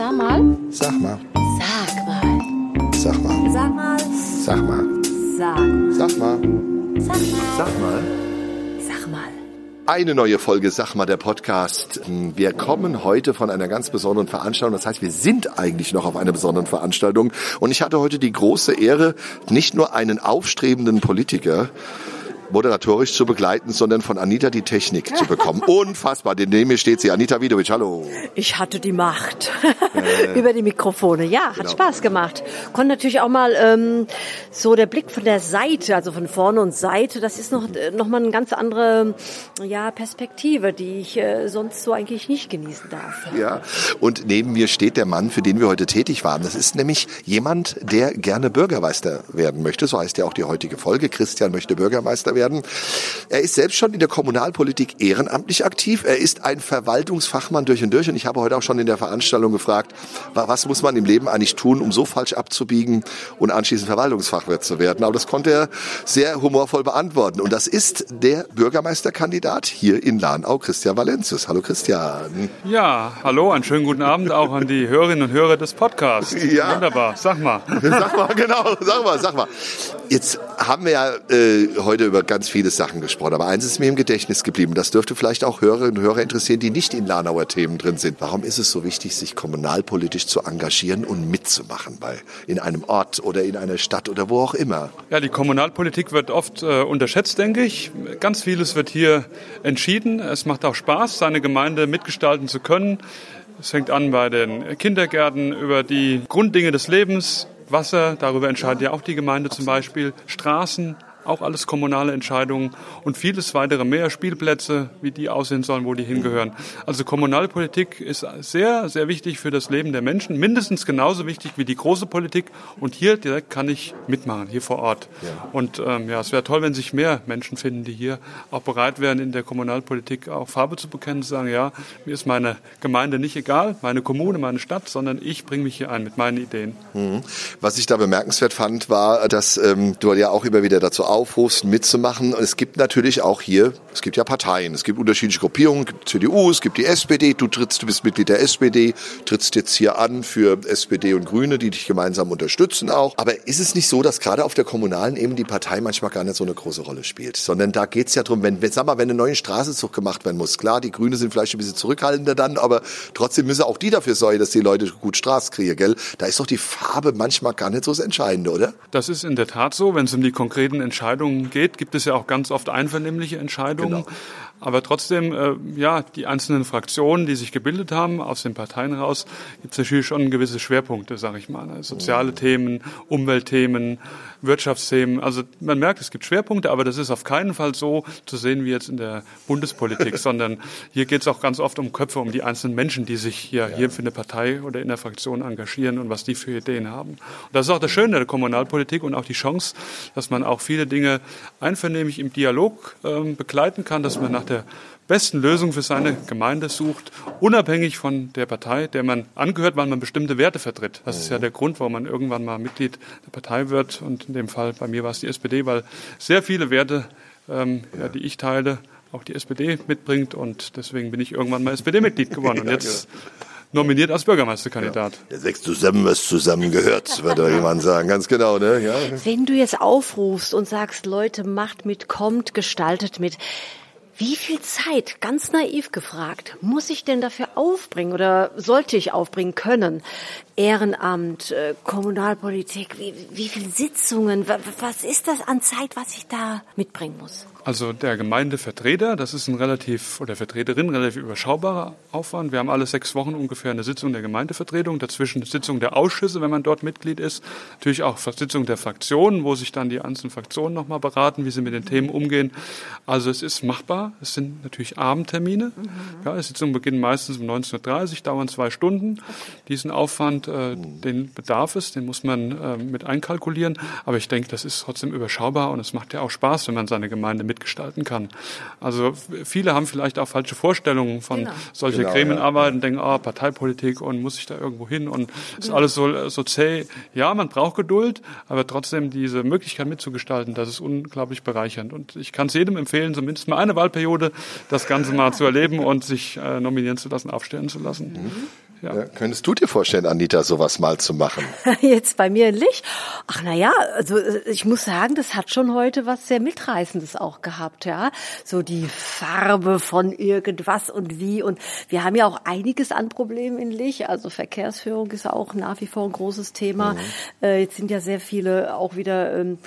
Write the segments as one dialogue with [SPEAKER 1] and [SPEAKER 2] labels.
[SPEAKER 1] Sag mal.
[SPEAKER 2] Sag mal.
[SPEAKER 1] Sag mal.
[SPEAKER 2] Sag mal.
[SPEAKER 1] Sag mal.
[SPEAKER 2] Sag mal.
[SPEAKER 1] Sag.
[SPEAKER 2] Sag mal.
[SPEAKER 1] Sag mal.
[SPEAKER 2] Sag mal.
[SPEAKER 1] Sag mal.
[SPEAKER 2] Eine neue Folge Sag mal der Podcast. Wir kommen heute von einer ganz besonderen Veranstaltung. Das heißt, wir sind eigentlich noch auf einer besonderen Veranstaltung. Und ich hatte heute die große Ehre, nicht nur einen aufstrebenden Politiker moderatorisch zu begleiten, sondern von Anita die Technik zu bekommen. Unfassbar. Denn neben mir steht sie. Anita Widovic, hallo.
[SPEAKER 3] Ich hatte die Macht über die Mikrofone. Ja, hat
[SPEAKER 2] Genau.
[SPEAKER 3] Spaß gemacht. Konnte natürlich auch mal ähm, so der Blick von der Seite, also von vorne und Seite, das ist noch äh, noch mal eine ganz andere ja, Perspektive, die ich äh, sonst so eigentlich nicht genießen darf.
[SPEAKER 2] Ja, und neben mir steht der Mann, für den wir heute tätig waren. Das ist nämlich jemand, der gerne Bürgermeister werden möchte. So heißt ja auch die heutige Folge. Christian möchte Bürgermeister werden. Er ist selbst schon in der Kommunalpolitik ehrenamtlich aktiv. Er ist ein Verwaltungsfachmann durch und durch. Und ich habe heute auch schon in der Veranstaltung gefragt, wa- was muss man im Leben eigentlich tun, um so falsch abzubiegen und anschließend Verwaltungsfachwirt zu werden. Aber das konnte er sehr humorvoll beantworten. Und das ist der Bürgermeisterkandidat hier in Lahnau, Christian Valentius. Hallo Christian.
[SPEAKER 4] Ja, hallo, einen schönen guten Abend auch an die Hörerinnen und Hörer des Podcasts.
[SPEAKER 2] Ja.
[SPEAKER 4] Wunderbar, sag mal.
[SPEAKER 2] Sag mal, genau, sag mal, sag mal. Jetzt haben wir ja äh, heute über ganz viele Sachen gesprochen, aber eins ist mir im Gedächtnis geblieben. Das dürfte vielleicht auch Hörerinnen und Hörer interessieren, die nicht in Lanauer Themen drin sind. Warum ist es so wichtig, sich kommunalpolitisch zu engagieren und mitzumachen bei in einem Ort oder in einer Stadt oder wo auch immer?
[SPEAKER 4] Ja, die Kommunalpolitik wird oft äh, unterschätzt, denke ich. Ganz vieles wird hier entschieden. Es macht auch Spaß, seine Gemeinde mitgestalten zu können. Es fängt an bei den Kindergärten über die Grunddinge des Lebens, Wasser, darüber entscheidet ja auch die Gemeinde zum Beispiel, Straßen, auch alles kommunale Entscheidungen und vieles weitere mehr, Spielplätze, wie die aussehen sollen, wo die hingehören. Also Kommunalpolitik ist sehr, sehr wichtig für das Leben der Menschen, mindestens genauso wichtig wie die große Politik. Und hier direkt kann ich mitmachen, hier vor Ort. Und ähm, ja, es wäre toll, wenn sich mehr Menschen finden, die hier auch bereit wären, in der Kommunalpolitik auch Farbe zu bekennen, zu sagen, ja, mir ist meine Gemeinde nicht egal, meine Kommune, meine Stadt, sondern ich bringe mich hier ein mit meinen Ideen.
[SPEAKER 2] Was ich da bemerkenswert fand, war, dass ähm, du ja auch immer wieder dazu aufrufst, mitzumachen. Es gibt natürlich auch hier, es gibt ja Parteien, es gibt unterschiedliche Gruppierungen, es gibt CDU, es gibt die SPD, du trittst, du bist Mitglied der SPD, trittst jetzt hier an für SPD und Grüne, die dich gemeinsam unterstützen auch. Aber ist es nicht so, dass gerade auf der kommunalen Ebene die Partei manchmal gar nicht so eine große Rolle spielt? Sondern da geht's ja drum, wenn, wenn, sag mal, wenn ein neuer Straßenzug gemacht werden muss, klar, die Grüne sind vielleicht ein bisschen zurückhaltender dann, aber trotzdem müssen auch die dafür sorgen, dass die Leute gut Straße kriegen, gell? Da ist doch die Farbe manchmal gar nicht so das Entscheidende, oder?
[SPEAKER 4] Das ist in der Tat so. Wenn es um die konkreten Entscheidungen geht, gibt es ja auch ganz oft einvernehmliche Entscheidungen.
[SPEAKER 2] Genau.
[SPEAKER 4] Aber trotzdem, äh, ja, die einzelnen Fraktionen, die sich gebildet haben, aus den Parteien raus, gibt es natürlich schon gewisse Schwerpunkte, sage ich mal. ne? Soziale Themen, Umweltthemen, Wirtschaftsthemen. Also man merkt, es gibt Schwerpunkte, aber das ist auf keinen Fall so zu sehen wie jetzt in der Bundespolitik, sondern hier geht es auch ganz oft um Köpfe, um die einzelnen Menschen, die sich hier, hier für eine Partei oder in der Fraktion engagieren und was die für Ideen haben. Und das ist auch das Schöne der Kommunalpolitik und auch die Chance, dass man auch viele Dinge einvernehmlich im Dialog ähm, begleiten kann, dass man nach der besten Lösung für seine Gemeinde sucht, unabhängig von der Partei, der man angehört, weil man bestimmte Werte vertritt. Das ist ja der Grund, warum man irgendwann mal Mitglied der Partei wird. Und in dem Fall bei mir war es die SPD, weil sehr viele Werte, ähm, ja, die ich teile, auch die SPD mitbringt. Und deswegen bin ich irgendwann mal SPD-Mitglied geworden und jetzt nominiert als Bürgermeisterkandidat.
[SPEAKER 2] Der wächst zusammen, was zusammengehört, würde jemand sagen. Ganz genau, ne? Ja.
[SPEAKER 3] Wenn du jetzt aufrufst und sagst, Leute, macht mit, kommt, gestaltet mit, wie viel Zeit, ganz naiv gefragt, muss ich denn dafür aufbringen oder sollte ich aufbringen können? Ehrenamt, äh, Kommunalpolitik, wie, wie viele Sitzungen, wa- was ist das an Zeit, was ich da mitbringen muss?
[SPEAKER 4] Also der Gemeindevertreter, das ist ein relativ, oder Vertreterin, relativ überschaubarer Aufwand. Wir haben alle sechs Wochen ungefähr eine Sitzung der Gemeindevertretung, dazwischen Sitzung der Ausschüsse, wenn man dort Mitglied ist. Natürlich auch Sitzung der Fraktionen, wo sich dann die einzelnen Fraktionen nochmal beraten, wie sie mit den Themen umgehen. Also es ist machbar. Es sind natürlich Abendtermine. Ja, die Sitzungen beginnen meistens um 19.30 Uhr, dauern zwei Stunden. Diesen Aufwand, äh, den bedarf es, den muss man äh, mit einkalkulieren. Aber ich denke, das ist trotzdem überschaubar und es macht ja auch Spaß, wenn man seine Gemeinde mitgestalten kann. Also viele haben vielleicht auch falsche Vorstellungen von
[SPEAKER 3] Genau.
[SPEAKER 4] solche
[SPEAKER 2] Genau,
[SPEAKER 4] Gremienarbeiten, denken, ah, Parteipolitik und muss ich da irgendwo hin und ist alles so, so zäh. Ja, man braucht Geduld, aber trotzdem diese Möglichkeit mitzugestalten, das ist unglaublich bereichernd. Und ich kann es jedem empfehlen, zumindest mal eine Wahlperiode das Ganze mal zu erleben und sich äh, nominieren zu lassen, aufstellen zu lassen. Ja.
[SPEAKER 2] Ja, könntest du dir vorstellen, Anita, sowas mal zu machen?
[SPEAKER 3] Jetzt bei mir in Lich? Ach na ja, also äh, ich muss sagen, das hat schon heute was sehr mitreißendes auch gehabt, ja. So die Farbe von irgendwas und wie und wir haben ja auch einiges an Problemen in Lich. Also Verkehrsführung ist auch nach wie vor ein großes Thema. Äh, jetzt sind ja sehr viele auch wieder ähm,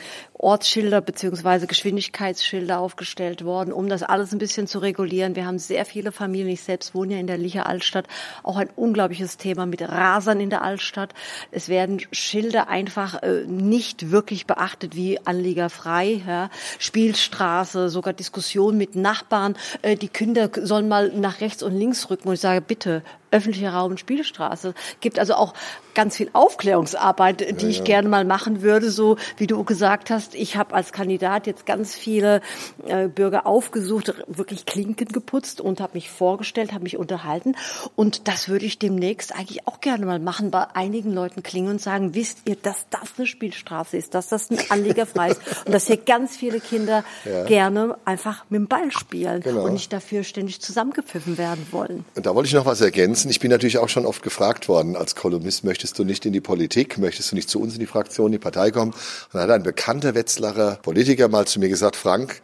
[SPEAKER 3] Ortsschilder beziehungsweise Geschwindigkeitsschilder aufgestellt worden, um das alles ein bisschen zu regulieren. Wir haben sehr viele Familien. Ich selbst wohne ja in der Licher Altstadt. Auch ein unglaubliches Thema mit Rasern in der Altstadt. Es werden Schilder einfach äh, nicht wirklich beachtet wie anliegerfrei, ja. Spielstraße, sogar Diskussion mit Nachbarn. Äh, die Kinder sollen mal nach rechts und links rücken. Und ich sage, bitte, öffentlicher Raum und Spielstraße. Gibt also auch ganz viel Aufklärungsarbeit, die ich gerne mal machen würde, so wie du gesagt hast. Ich habe als Kandidat jetzt ganz viele äh, Bürger aufgesucht, wirklich Klinken geputzt und habe mich vorgestellt, habe mich unterhalten. Und das würde ich demnächst eigentlich auch gerne mal machen, bei einigen Leuten klingen und sagen, wisst ihr, dass das eine Spielstraße ist, dass das ein Anliegerfrei ist und dass hier ganz viele Kinder gerne einfach mit dem Ball spielen
[SPEAKER 2] Genau.
[SPEAKER 3] und nicht dafür ständig zusammengepfiffen werden wollen.
[SPEAKER 2] Und da wollte ich noch was ergänzen. Ich bin natürlich auch schon oft gefragt worden als Kolumnist, möchtest du nicht in die Politik, möchtest du nicht zu uns in die Fraktion, in die Partei kommen? Und dann hat ein bekannter Wetzlarer Politiker mal zu mir gesagt, Frank,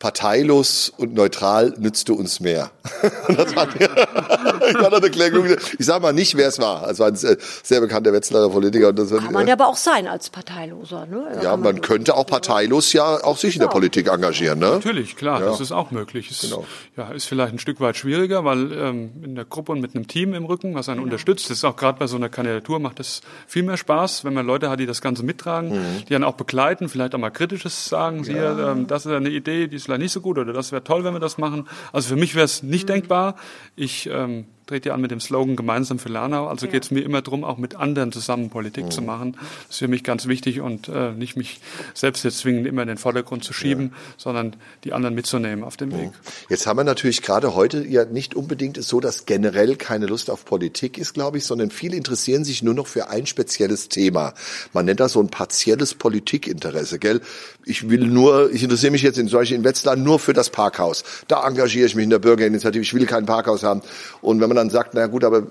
[SPEAKER 2] parteilos und neutral nützt du uns mehr. Das war, ich war da eine Klärung. Ich sage mal nicht, wer es war. Es war ein sehr, bekannter Wetzlarer Politiker. Und das,
[SPEAKER 3] Kann man ja aber auch sein als Parteiloser. Ne? Da
[SPEAKER 2] ja,
[SPEAKER 3] kann
[SPEAKER 2] man könnte auch parteilos ja auch sich in der Politik engagieren. Ne?
[SPEAKER 4] Natürlich, klar, das ist auch möglich. Es
[SPEAKER 2] Genau.
[SPEAKER 4] ja, ist vielleicht ein Stück weit schwieriger, weil ähm, in der Gruppe und mit einem Team im Rücken, was einen unterstützt, das ist auch gerade bei so einer Kandidatur, macht das viel mehr Spaß, wenn man Leute hat, die das Ganze mittragen, die dann auch begleiten, vielleicht auch mal Kritisches sagen, sie, ähm, das ist eine Idee, die ist vielleicht nicht so gut oder das wäre toll, wenn wir das machen. Also für mich wäre es nicht denkbar. Ich ähm, trete ja an mit dem Slogan Gemeinsam für Lernau. Also geht es mir immer darum, auch mit anderen zusammen Politik zu machen. Das ist für mich ganz wichtig und äh, nicht mich selbst jetzt zwingend immer in den Vordergrund zu schieben, sondern die anderen mitzunehmen auf dem Weg.
[SPEAKER 2] Jetzt haben wir natürlich gerade heute ja nicht unbedingt ist so, dass generell keine Lust auf Politik ist, glaube ich, sondern viele interessieren sich nur noch für ein spezielles Thema. Man nennt das so ein partielles Politikinteresse, gell? Ich will nur, ich interessiere mich jetzt in solche in Wetzlar nur für das Parkhaus. Da engagiere ich mich in der Bürgerinitiative. Ich will kein Parkhaus haben. Und wenn man dann sagt, na gut, aber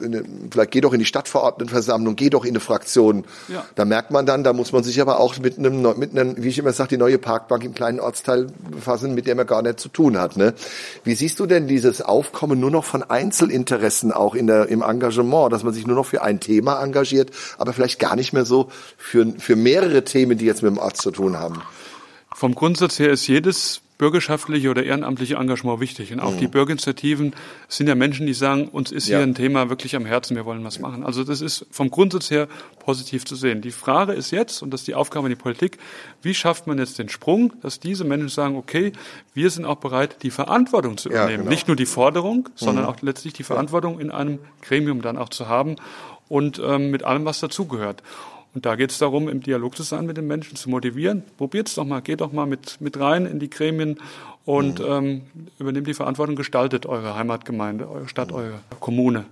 [SPEAKER 2] vielleicht geh doch in die Stadtverordnetenversammlung, geh doch in eine Fraktion.
[SPEAKER 4] Ja.
[SPEAKER 2] Da merkt man dann, da muss man sich aber auch mit einem, mit einem, wie ich immer sage, die neue Parkbank im kleinen Ortsteil befassen, mit der man gar nicht zu tun hat. Ne? Wie siehst du denn dieses Aufkommen nur noch von Einzelinteressen auch in der, im Engagement, dass man sich nur noch für ein Thema engagiert, aber vielleicht gar nicht mehr so für, für mehrere Themen, die jetzt mit dem Ort zu tun haben?
[SPEAKER 4] Vom Grundsatz her ist jedes bürgerschaftliche oder ehrenamtliche Engagement wichtig. Und auch die Bürgerinitiativen sind ja Menschen, die sagen, uns ist
[SPEAKER 2] Ja.
[SPEAKER 4] hier ein Thema wirklich am Herzen, wir wollen was machen. Also das ist vom Grundsatz her positiv zu sehen. Die Frage ist jetzt, und das ist die Aufgabe in die Politik, wie schafft man jetzt den Sprung, dass diese Menschen sagen, okay, wir sind auch bereit, die Verantwortung zu
[SPEAKER 2] Ja,
[SPEAKER 4] übernehmen.
[SPEAKER 2] genau.
[SPEAKER 4] Nicht nur die Forderung, sondern auch letztlich die Verantwortung in einem Gremium dann auch zu haben und ähm, mit allem, was dazugehört. Und da geht es darum, im Dialog zu sein mit den Menschen, zu motivieren. Probiert's doch mal, geht doch mal mit, mit rein in die Gremien und ähm, übernehmt die Verantwortung, gestaltet eure Heimatgemeinde, eure Stadt, eure Kommune.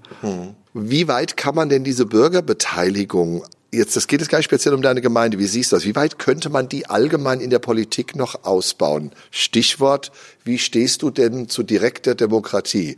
[SPEAKER 2] Wie weit kann man denn diese Bürgerbeteiligung Jetzt, das geht jetzt gar nicht speziell um deine Gemeinde. Wie siehst du das? Wie weit könnte man die allgemein in der Politik noch ausbauen? Stichwort, wie stehst du denn zu direkter Demokratie?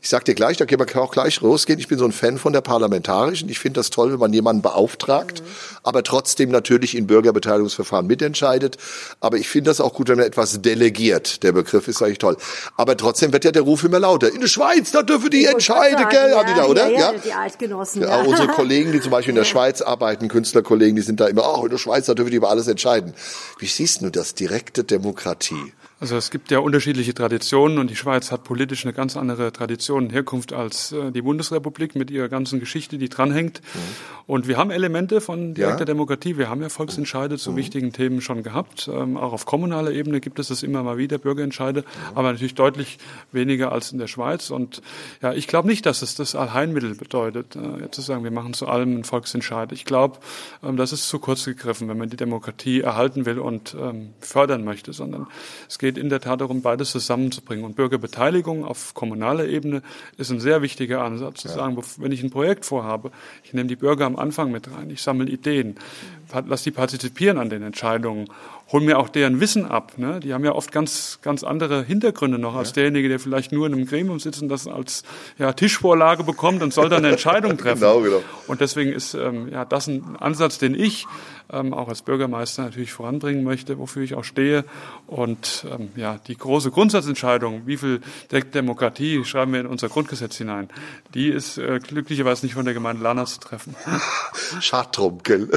[SPEAKER 2] Ich sag dir gleich, da können wir auch gleich losgehen. Ich bin so ein Fan von der parlamentarischen. Ich finde das toll, wenn man jemanden beauftragt, aber trotzdem natürlich in Bürgerbeteiligungsverfahren mitentscheidet. Aber ich finde das auch gut, wenn man etwas delegiert. Der Begriff ist eigentlich toll. Aber trotzdem wird ja der Ruf immer lauter. In der Schweiz, da dürfen die entscheiden, gell,
[SPEAKER 3] ja,
[SPEAKER 2] Anita, oder?
[SPEAKER 3] Ja, ja, die Altgenossen.
[SPEAKER 2] Ja, unsere Kollegen, die zum Beispiel in der Schweiz arbeiten, Künstlerkollegen, die sind da immer, oh, in der Schweiz, da dürfen die über alles entscheiden. Wie siehst du das? Direkte Demokratie.
[SPEAKER 4] Also es gibt ja unterschiedliche Traditionen und die Schweiz hat politisch eine ganz andere Tradition und Herkunft als äh, die Bundesrepublik mit ihrer ganzen Geschichte, die dranhängt. Und wir haben Elemente von direkter
[SPEAKER 2] Ja.
[SPEAKER 4] Demokratie. Wir haben ja Volksentscheide zu wichtigen Themen schon gehabt. Ähm, auch auf kommunaler Ebene gibt es das immer mal wieder, Bürgerentscheide, aber natürlich deutlich weniger als in der Schweiz. Und ja, ich glaube nicht, dass es das Allheilmittel bedeutet, äh, jetzt zu sagen, wir machen zu allem einen Volksentscheid. Ich glaube, ähm, das ist zu kurz gegriffen, wenn man die Demokratie erhalten will und ähm, fördern möchte, sondern es geht in der Tat darum, beides zusammenzubringen. Und Bürgerbeteiligung auf kommunaler Ebene ist ein sehr wichtiger Ansatz, zu sagen, wenn ich ein Projekt vorhabe, ich nehme die Bürger am Anfang mit rein, ich sammle Ideen, lass die partizipieren an den Entscheidungen hol mir auch deren Wissen ab. Ne? Die haben ja oft ganz, ganz andere Hintergründe noch als ja. derjenige, der vielleicht nur in einem Gremium sitzt und das als ja, Tischvorlage bekommt und soll dann eine Entscheidung treffen. genau, genau. Und deswegen ist ähm, ja, das ein Ansatz, den ich ähm, auch als Bürgermeister natürlich voranbringen möchte, wofür ich auch stehe. Und ähm, ja, die große Grundsatzentscheidung, wie viel Demokratie schreiben wir in unser Grundgesetz hinein, die ist äh, glücklicherweise nicht von der Gemeinde Lana zu treffen.
[SPEAKER 2] Schade drum, gell?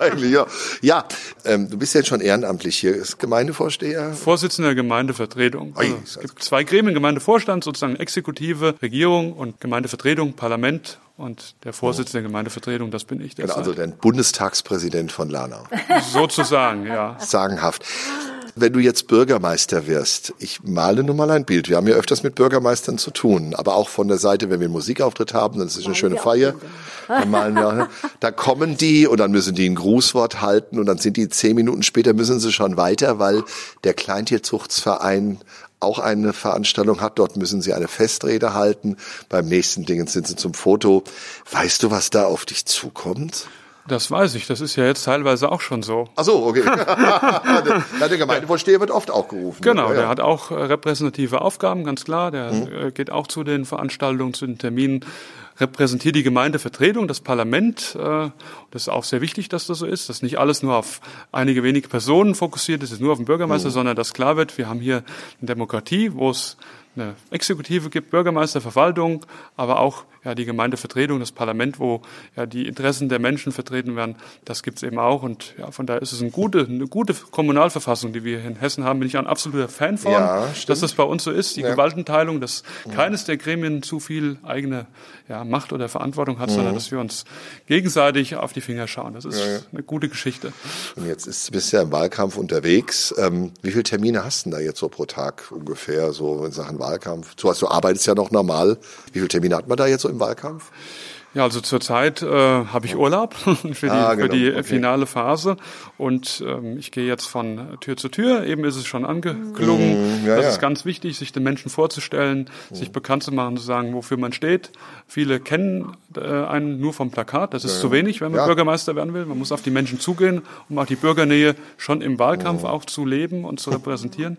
[SPEAKER 2] Eigentlich, ja. Ja, ähm, du bist jetzt schon ehrenamtlich hier. Ist Gemeindevorsteher?
[SPEAKER 4] Vorsitzender der Gemeindevertretung. Also, es gibt zwei Gremien, Gemeindevorstand, sozusagen Exekutive, Regierung und Gemeindevertretung, Parlament und der Vorsitzende der Gemeindevertretung, das bin ich.
[SPEAKER 2] Genau, also der Bundestagspräsident von Lanau.
[SPEAKER 4] Sozusagen, ja.
[SPEAKER 2] Sagenhaft. Wenn du jetzt Bürgermeister wirst, ich male nur mal ein Bild. Wir haben ja öfters mit Bürgermeistern zu tun, aber auch von der Seite, wenn wir einen Musikauftritt haben, dann ist es eine schöne Feier. Dann malen wir, da kommen die und dann müssen die ein Grußwort halten und dann sind die zehn Minuten später müssen sie schon weiter, weil der Kleintierzuchtsverein auch eine Veranstaltung hat. Dort müssen sie eine Festrede halten. Beim nächsten Ding sind sie zum Foto. Weißt du, was da auf dich zukommt?
[SPEAKER 4] Das weiß ich, das ist ja jetzt teilweise auch schon so.
[SPEAKER 2] Ach so, okay. der, der Gemeindevorsteher wird oft auch gerufen.
[SPEAKER 4] Genau, ja, ja. der hat auch äh, repräsentative Aufgaben, ganz klar. Der mhm. geht auch zu den Veranstaltungen, zu den Terminen repräsentiert die Gemeindevertretung, das Parlament. Äh, das ist auch sehr wichtig, dass das so ist, dass nicht alles nur auf einige wenige Personen fokussiert ist, nur auf den Bürgermeister, mhm. sondern dass klar wird, wir haben hier eine Demokratie, wo es eine Exekutive gibt, Bürgermeister, Verwaltung, aber auch ja, die Gemeindevertretung, das Parlament, wo ja, die Interessen der Menschen vertreten werden, das gibt's eben auch. Und ja, von daher ist es eine gute, eine gute Kommunalverfassung, die wir hier in Hessen haben. Bin ich ein absoluter Fan von, ja, dass das bei uns so ist, die ja. Gewaltenteilung, dass keines der Gremien zu viel eigene ja, Macht oder Verantwortung hat, mhm. sondern dass wir uns gegenseitig auf die Finger schauen. Das ist ja, eine gute Geschichte.
[SPEAKER 2] Und jetzt ist, bist du ja im Wahlkampf unterwegs. Ähm, wie viele Termine hast du denn da jetzt so pro Tag ungefähr, so in Sachen Wahlkampf? Du, hast, du arbeitest ja noch normal. Wie viele Termine hat man da jetzt so im Wahlkampf?
[SPEAKER 4] Ja, also zurzeit äh, habe ich Urlaub für die, ah, genau. für die okay. finale Phase und ähm, ich gehe jetzt von Tür zu Tür. Eben ist es schon angeklungen. Mm, ja, das ja. ist ganz wichtig, sich den Menschen vorzustellen, mm. sich bekannt zu machen, zu sagen, wofür man steht. Viele kennen äh, einen nur vom Plakat. Das ist ja, zu wenig, wenn man Bürgermeister werden will. Man muss auf die Menschen zugehen, um auch die Bürgernähe schon im Wahlkampf mm. auch zu leben und zu repräsentieren.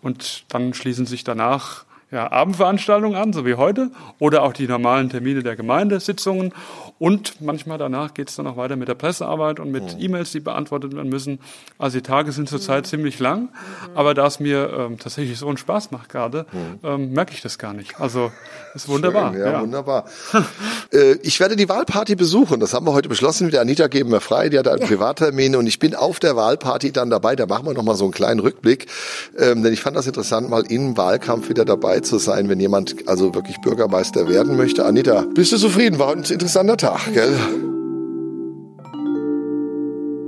[SPEAKER 4] Und dann schließen sich danach ja, Abendveranstaltungen an, so wie heute, oder auch die normalen Termine der Gemeindesitzungen. Und manchmal danach geht es dann auch weiter mit der Pressearbeit und mit mhm. E-Mails, die beantwortet werden müssen. Also die Tage sind zurzeit mhm. ziemlich lang, aber da es mir ähm, tatsächlich so einen Spaß macht gerade, mhm. ähm, merke ich das gar nicht. Also ist wunderbar.
[SPEAKER 2] Schön, ja, ja, wunderbar. äh, ich werde die Wahlparty besuchen. Das haben wir heute beschlossen. Mit der Anita geben wir frei. Die hat einen ja. Privattermin und ich bin auf der Wahlparty dann dabei. Da machen wir noch mal so einen kleinen Rückblick, ähm, denn ich fand das interessant, mal im Wahlkampf wieder dabei zu sein, wenn jemand also wirklich Bürgermeister werden möchte. Anita, bist du zufrieden? War ein interessanter Tag. Tag, gell?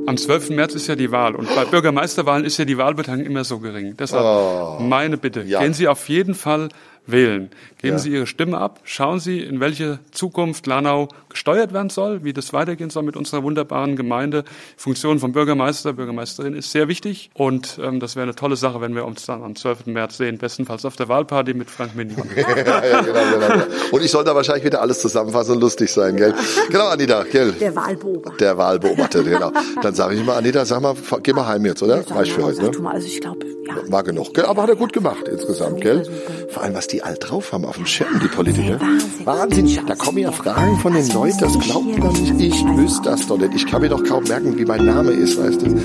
[SPEAKER 4] Am 12. März ist ja die Wahl und bei Bürgermeisterwahlen ist ja die Wahlbeteiligung immer so gering. Deshalb oh, meine Bitte, ja. gehen Sie auf jeden Fall wählen. Geben ja. Sie Ihre Stimme ab, schauen Sie, in welche Zukunft Lanau gesteuert werden soll, wie das weitergehen soll mit unserer wunderbaren Gemeinde. Die Funktion von Bürgermeister, Bürgermeisterin ist sehr wichtig und ähm, das wäre eine tolle Sache, wenn wir uns dann am 12. März sehen, bestenfalls auf der Wahlparty mit Frank Minimann. ja, ja, genau,
[SPEAKER 2] genau, genau. Und ich soll da wahrscheinlich wieder alles zusammenfassen und lustig sein, gell? Genau, Anita, gell?
[SPEAKER 3] Der Wahlbeobachter.
[SPEAKER 2] Der Wahlbeobachter, genau. Dann sage ich mal, Anita, sag mal, geh mal heim jetzt, oder? Ja, Reicht für heute, ne?
[SPEAKER 3] Mal, also ich glaube, ja.
[SPEAKER 2] War genug, gell? Aber hat er gut gemacht insgesamt, gell? Vor allem, was die alt drauf haben auf dem Schirm, die Politiker. Wahnsinn. Da kommen ja Fragen von den Leuten, das glaubt man nicht. Ich wüsste das doch nicht. Ich kann mir doch kaum merken, wie mein Name ist, weißt du.